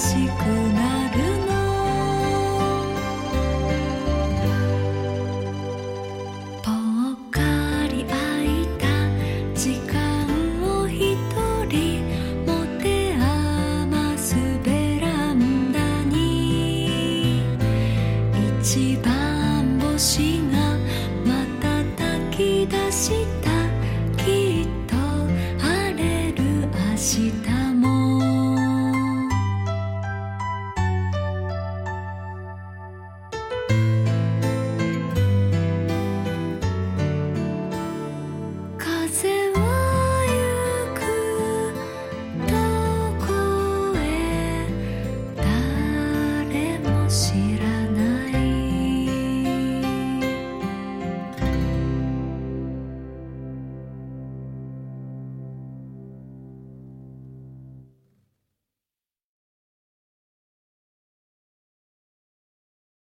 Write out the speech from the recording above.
几个。